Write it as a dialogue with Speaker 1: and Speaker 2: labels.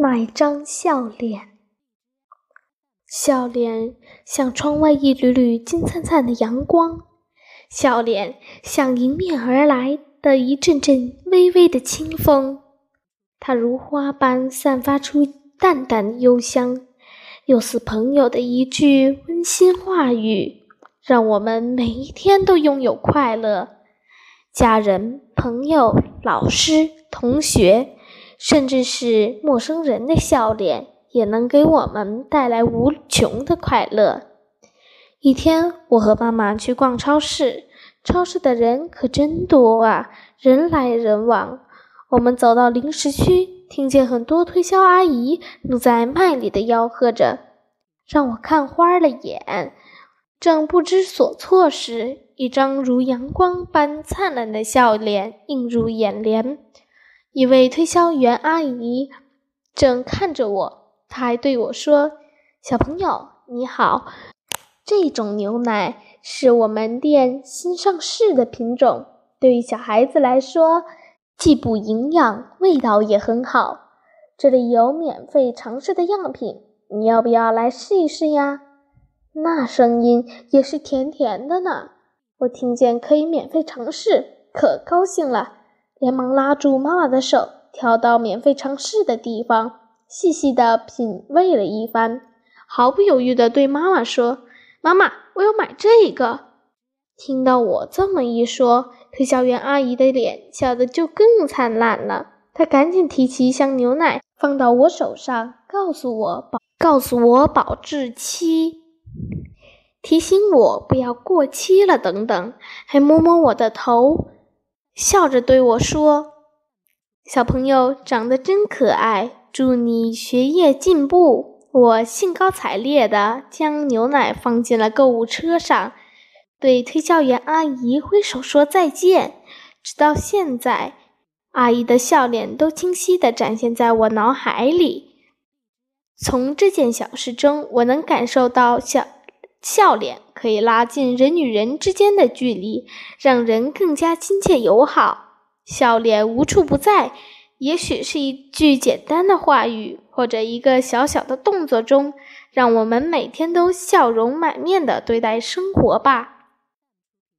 Speaker 1: 那一张笑脸，笑脸像窗外一缕缕金灿灿的阳光，笑脸像迎面而来的一阵阵微微的清风，它如花般散发出淡淡的幽香，又似朋友的一句温馨话语，让我们每一天都拥有快乐。家人、朋友、老师、同学，甚至是陌生人的笑脸，也能给我们带来无穷的快乐。一天，我和妈妈去逛超市，超市的人可真多啊，人来人往。我们走到零食区，听见很多推销阿姨正在卖力的吆喝着，让我看花了眼。正不知所措时，一张如阳光般灿烂的笑脸映入眼帘。一位推销员阿姨正看着我，她还对我说：“小朋友，你好，这种牛奶是我们店新上市的品种，对于小孩子来说，既补营养，味道也很好。这里有免费尝试的样品，你要不要来试一试呀？”那声音也是甜甜的呢。我听见可以免费尝试，可高兴了，连忙拉住妈妈的手，跳到免费尝试的地方，细细的品味了一番，毫不犹豫地对妈妈说：“妈妈，我要买这个。”听到我这么一说，推销员阿姨的脸笑得就更灿烂了。她赶紧提起一箱牛奶，放到我手上，告诉我保，告诉我保质期。提醒我不要过期了，等等，还摸摸我的头，笑着对我说：“小朋友长得真可爱，祝你学业进步。”我兴高采烈地将牛奶放进了购物车上，对推销员阿姨挥手说再见。直到现在，阿姨的笑脸都清晰地展现在我脑海里。从这件小事中，我能感受到小。笑脸可以拉近人与人之间的距离，让人更加亲切友好。笑脸无处不在，也许是一句简单的话语，或者一个小小的动作中，让我们每天都笑容满面的对待生活吧。